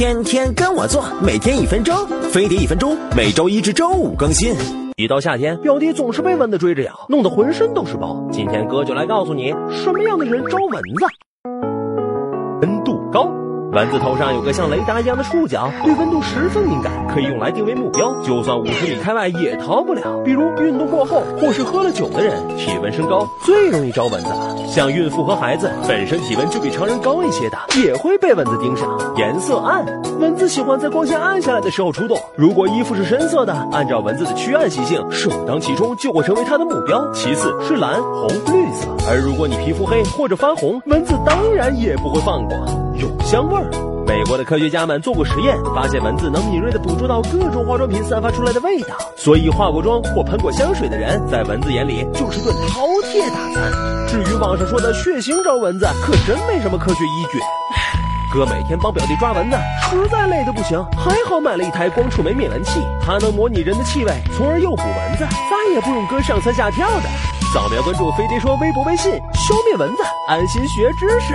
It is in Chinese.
天天跟我做，每天一分钟，飞碟一分钟，每周一至周五更新。一到夏天，表弟总是被蚊子追着咬，弄得浑身都是包。今天哥就来告诉你，什么样的人招蚊子？温度高。蚊子头上有个像雷达一样的触角，对温度十分敏感，可以用来定位目标。就算五十米开外也逃不了。比如运动过后或是喝了酒的人，体温升高最容易招蚊子了。像孕妇和孩子，本身体温就比常人高一些的，也会被蚊子盯上。颜色暗，蚊子喜欢在光线暗下来的时候出动。如果衣服是深色的，按照蚊子的趋暗习性，首当其冲就会成为它的目标。其次是蓝、红、绿色。而如果你皮肤黑或者发红，蚊子当然也不会放过。有香味儿。美国的科学家们做过实验，发现蚊子能敏锐地捕捉到各种化妆品散发出来的味道，所以化过妆或喷过香水的人，在蚊子眼里就是顿饕餮大餐。至于网上说的血腥招蚊子，可真没什么科学依据。哥每天帮表弟抓蚊子，实在累得不行，还好买了一台光触媒灭蚊器，它能模拟人的气味，从而诱捕蚊子，再也不用哥上蹿下跳的。扫描关注飞碟说微博微信，消灭蚊子，安心学知识。